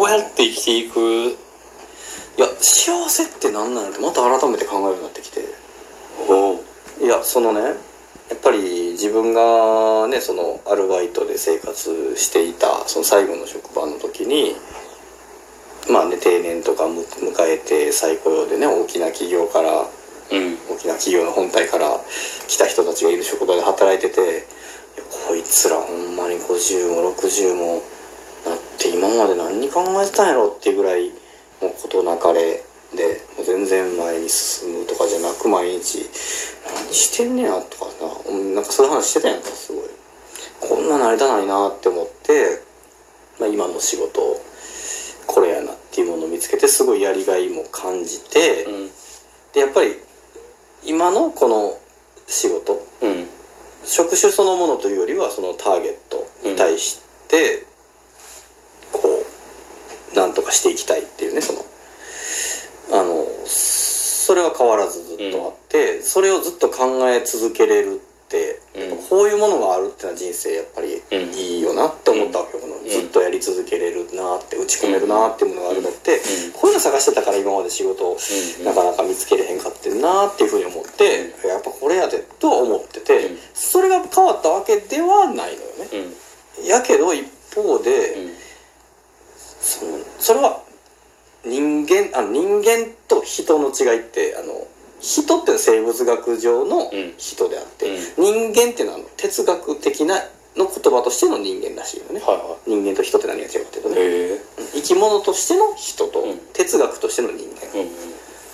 どうやって生きていく？いや幸せって何なのってまた改めて考えるようになってきて。いやそのねやっぱり自分がねそのアルバイトで生活していたその最後の職場の時にまあね定年とかむ迎えて再雇用でね大きな企業からうん。大きな企業の本体から来た人たちがいる職場で働いててこいつらほんまに50も60もなって今まで何に考えてたんやろっていうぐらいもう事なかれでもう全然前に進むとかじゃなく毎日何してんねやとかさうんなんかそういう話してたやんかすごい。こんななりたないなって思って、まあ、今の仕事これやなっていうものを見つけてすごいやりがいも感じて、うん。でやっぱり今のこの仕事うん。職種そのものというよりはそのターゲットに対してなんとかしていきたいっていうねそのあのそれは変わらずずっとあって、それをずっと考え続けれるって、うん。こういうものがあるってのは人生やっぱりうん。いいよなって思ったわけよ、このん。ずっとやり続けれるなって打ち込めるなっていうものがあるのって、うん。こういうの探してたから今まで仕事をうん。なかなか見つけれへんかってんなっていうふうに思って、やっぱこれやでとは思ってて、うん。それが変わったわけではないのよね。うん。やけど一方で、うんそのそれは人間あの人間と人の違いってあの人っていうのは生物学上のん。人であって、人間っていうのはあの哲学的なの言葉としての人間らしいよね、はいは人間と人って何が違うかっていうとね、生き物としての人と、うん哲学としての人間、うん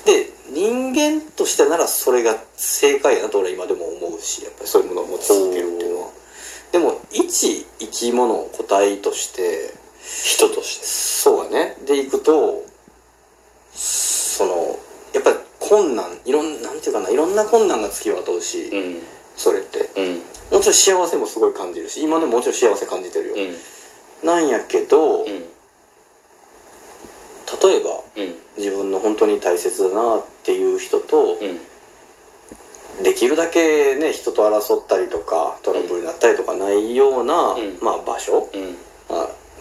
で人間としてならそれが正解やなと俺は今でも思うしやっぱりそういうものを持ち続けるっていうのは。でも一生き物個体として人としてね。でいくとそのやっぱり困難いろんなんていうかないろんな困難が付きまとうし、うん。それって。うん。もちろん幸せもすごい感じるし今でももちろん幸せ感じてるよ、うん。なんやけど、うん。例えばうん。自分の本当に大切だなっていう人と、うん。できるだけね人と争ったりとかトラブルになったりとかないような、うん。まあ、場所、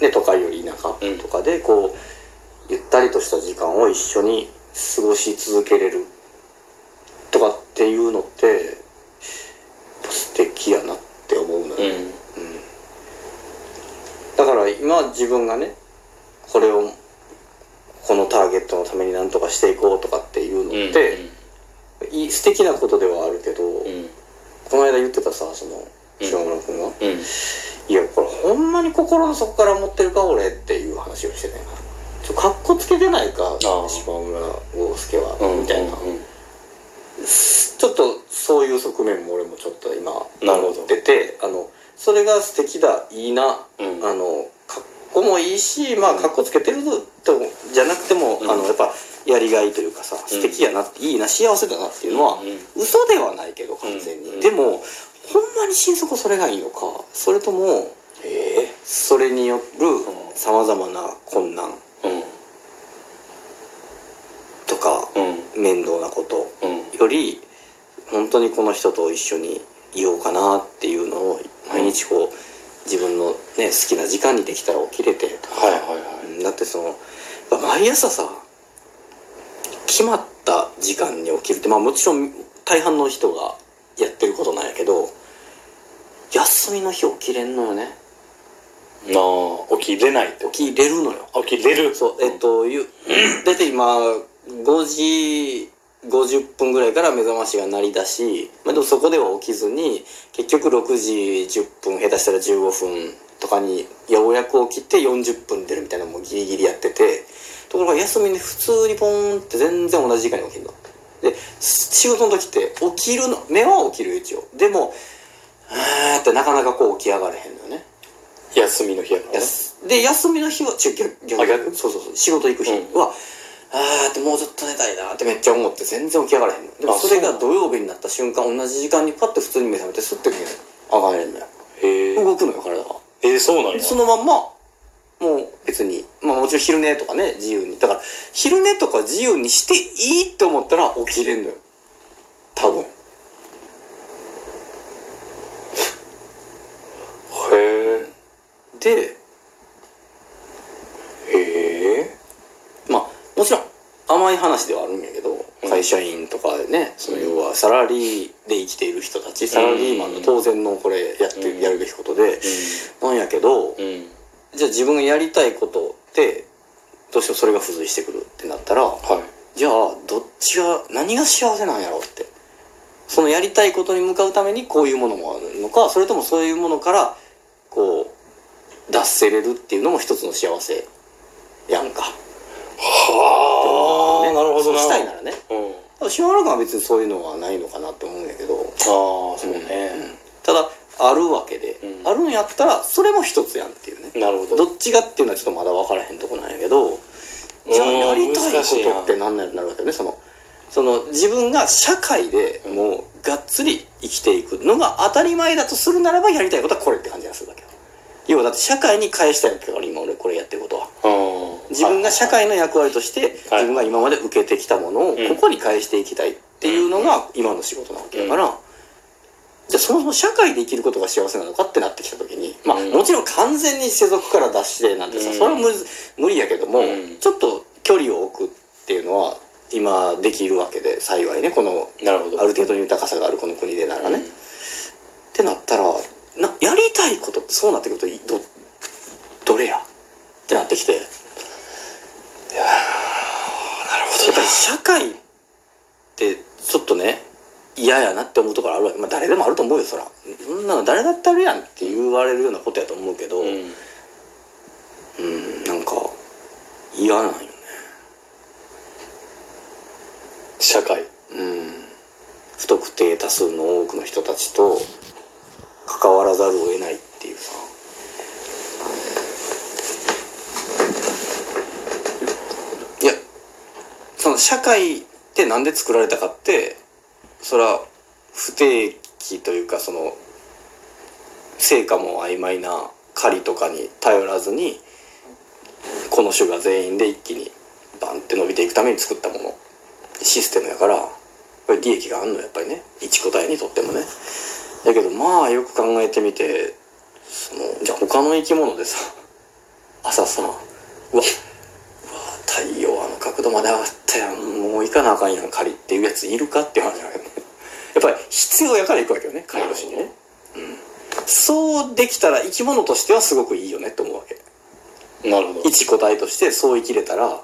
ね、都会より田舎とかでこうゆったりとした時間を一緒に過ごし続けれるとかっていうのって素敵やなって思うのよ、うん。だから今自分がねこれをこのターゲットのために何とかしていこうとかっていうのって、いい素敵なことではあるけど、うん。この間言ってたさそのうん。島村君が、うんほんまに心の底から思ってるか俺っていう話をしてたよな。ちょかっこつけてないか島村豪介は、うんみたいな、うんちょっとそういう側面も俺もちょっと今思っててあのそれが素敵だいいな、うん。あのかっこもいいしまあかっこつけてるとじゃなくても、うん。あのやっぱやりがいというかさ素敵やなって、いいな幸せだなっていうのは、うん。うん。嘘ではないけど完全に、うん。でもほんまに心底それがいいのかそれともええそれによるんさまざまな困難うん。とかうん。面倒なことうん。より本当にこの人と一緒にいようかなっていうのを毎日こう自分のね好きな時間にできたら起きれてとかはいはいはい。うんだってその毎朝さ決まった時間に起きるってまあもちろん大半の人がやってることなんやけど休みの日起きれんのよね。なあ起きれないって起きれるのよ。起きれる。そうえっとゆ大体今5時50分ぐらいから目覚ましが鳴り出し、まあ、でもそこでは起きずに結局6時10分下手したら15分とかにようやく起きて40分出るみたいなのもギリギリやっててところが休みに普通にポーンって全然同じ時間に起きるの。で仕事の時って起きるの目は起きるよ一応。でもあーってなかなかこう起き上がれへんのよね休みの日やからね。やすで休みの日はちょ逆逆あ逆そうそうそう。仕事行く日うん。は、あーってもうちょっと寝たいなってめっちゃ思って全然起き上がらへんの。でもあそれが土曜日になった瞬間同じ時間にパッて普通に目覚めてスッて上がれんのよへえ。動くのよ体がえー、そうなんや。そのまんまもう別にまあもちろん昼寝とかね自由に。だから昼寝とか自由にしていいって思ったら起きれんのよ。多分へえ。でへ甘い話ではあるんやけど、うん。会社員とかでねその要はサラリーで生きている人たちサラリーマンの当然のこれやって、うん。やるべきことで、なんやけど、じゃあ自分がやりたいことってどうしてもそれが付随してくるってなったらはい。じゃあどっちが何が幸せなんやろうって。そのやりたいことに向かうためにこういうものもあるのかそれともそういうものから脱せれるっていうのも一つの幸せやんか。はあ、ねなるほどなしたいならね。うん。島原君は別にそういうのはないのかなって思うんやけど。ああそうね、ただあるわけで、うん。あるんやったらそれも一つやんっていうね。なるほど。どっちがっていうのはちょっとまだ分からへんとこなんやけどじゃあうんやりたいことって何なんなるわけよねそのその自分が社会でもうがっつり生きていくのが当たり前だとするならばやりたいことはこれって感じがする要はだって社会に返したいわけだから今俺これやってることは。うん。自分が社会の役割としてはい。自分が今まで受けてきたものをうん。ここに返していきたいっていうのが今の仕事なわけだから、じゃあそもそも社会で生きることが幸せなのかってなってきた時にまあうん。もちろん完全に世俗から脱してなんてさうん。それは無理無理やけどもうん。ちょっと距離を置くっていうのは今できるわけで幸いねこのなるほど。ある程度の豊かさがあるこの国でならね。ってなったらなやりたいことってそうなってくるといどどれや？ってなってきて。やっぱり社会ってちょっとね嫌やなって思うところあるわけ。まあ誰でもあると思うよそら。そんなの誰だってあるやんって言われるようなことやと思うけどううん、んなんか嫌なんよね。社会。うん。不特定多数の多くの人たちと関わらざるを得ないっていうさ。いやその社会ってなんで作られたかってそれは不定期というかその成果も曖昧な狩りとかに頼らずにこの種が全員で一気にバンって伸びていくために作ったもの。システムやからこれ利益があんのやっぱりね。一個体にとってもね。だけどまあよく考えてみてそのじゃあ他の生き物でさ 朝さうわうわ太陽あの角度まで上がったやんもう行かなあかんやん狩りっていうやついるかっていう話だけどね。やっぱり必要やから行くわけよね狩り年にね、うん、そうできたら生き物としてはすごくいいよねって思うわけ。なるほど。一個体としてそう生きれたら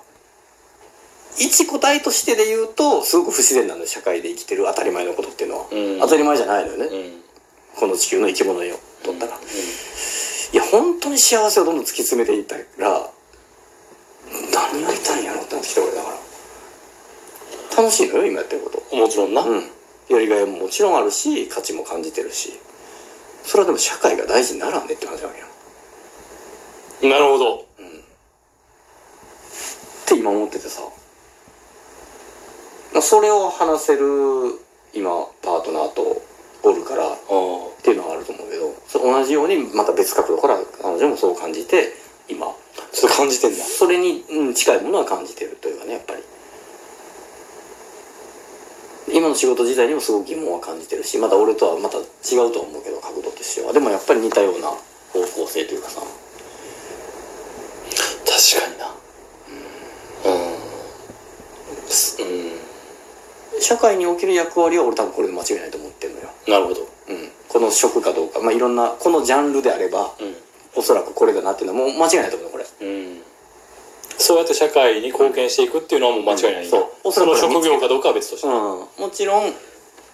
一個体としてで言うとすごく不自然なのよ社会で生きてる当たり前のことっていうのは、うん。当たり前じゃないのよね、うんこの地球の生き物よとったら、いや本当に幸せをどんどん突き詰めていったら何やりたいんやろってなってきて俺だから。楽しいのよ今やってること。もちろんな、うん。やりがいももちろんあるし価値も感じてるし。それはでも社会が大事にならんねって話なわけよ。なるほど。って今思っててさ。まあそれを話せる今パートナーとおるからっあていうのはあると思うけどそ同じようにまた別角度から彼女もそう感じて今。あちょっと感じてんだ。それに、うん、近いものは感じてるというかねやっぱり。今の仕事自体にもすごく疑問は感じてるしまた俺とはまた違うとは思うけど角度としては。でもやっぱり似たような方向性というかさ。確かにな。うん。すうん。社会における役割は俺多分これで間違いないと思ってるのよ、なるほど。うん、この職かどうか。まあいろんなこのジャンルであればうおそらくこれだなっていうのはもう間違いないと思うのこれ。ん、うん、そうやって社会に貢献していくっていうのはもう間違いないうん。そう。その職業かどうかは別として、うん。もちろん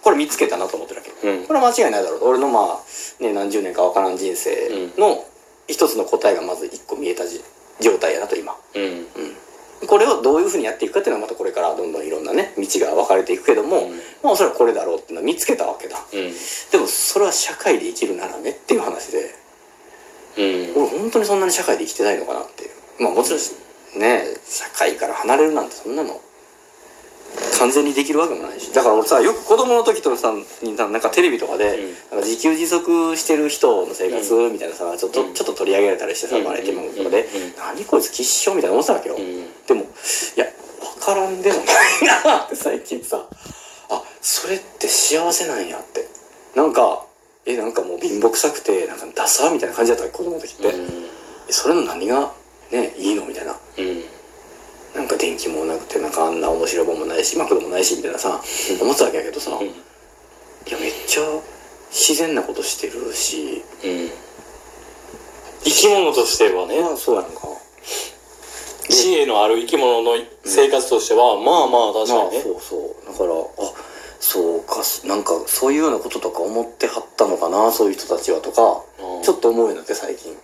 これ見つけたなと思ってるわけ。うん。これは間違いないだろうと。俺のまあね何十年か分からん人生の一つの答えがまず一個見えたじ状態やなと今。うんこれをどういうふうにやっていくかっていうのはまたこれからどんどんいろんなね道が分かれていくけども、うん。まあおそらくこれだろうっていうのは見つけたわけだ。うん。でもそれは社会で生きるならねっていう話でうん。俺本当にそんなに社会で生きてないのかなっていう。まあもちろんね社会から離れるなんてそんなの完全にできるわけもないし。だから俺さよく子供の時とかさにさなんかテレビとかで、うん。なんか自給自足してる人の生活みたいなさちょっと,、うん。ちょっと取り上げられたりしてさうん。バラエティー番組とかで、うん。何こいつ吉祥みたいな思ってたわけよ、うん。でもいや分からんでもないなって最近さ。あそれって幸せなんやって。なんかえなんかもう貧乏くさくてなんかダサみたいな感じだった子供の時って、えそれの何がねいいのみたいなうんなんか電気もなくてなんかあんな面白いもんもないしマクドもないしみたいなさ、思ってたわけやけどさ、うん。いやめっちゃ自然なことしてるしうん。生き物としてはね。まあそうやんか。知恵のある生き物の生活としては、まあまあ確まあかにね、そうそう。だからあそうかなんかそういうようなこととか思ってはったのかなそういう人たちはとかうんちょっと思うようになって最近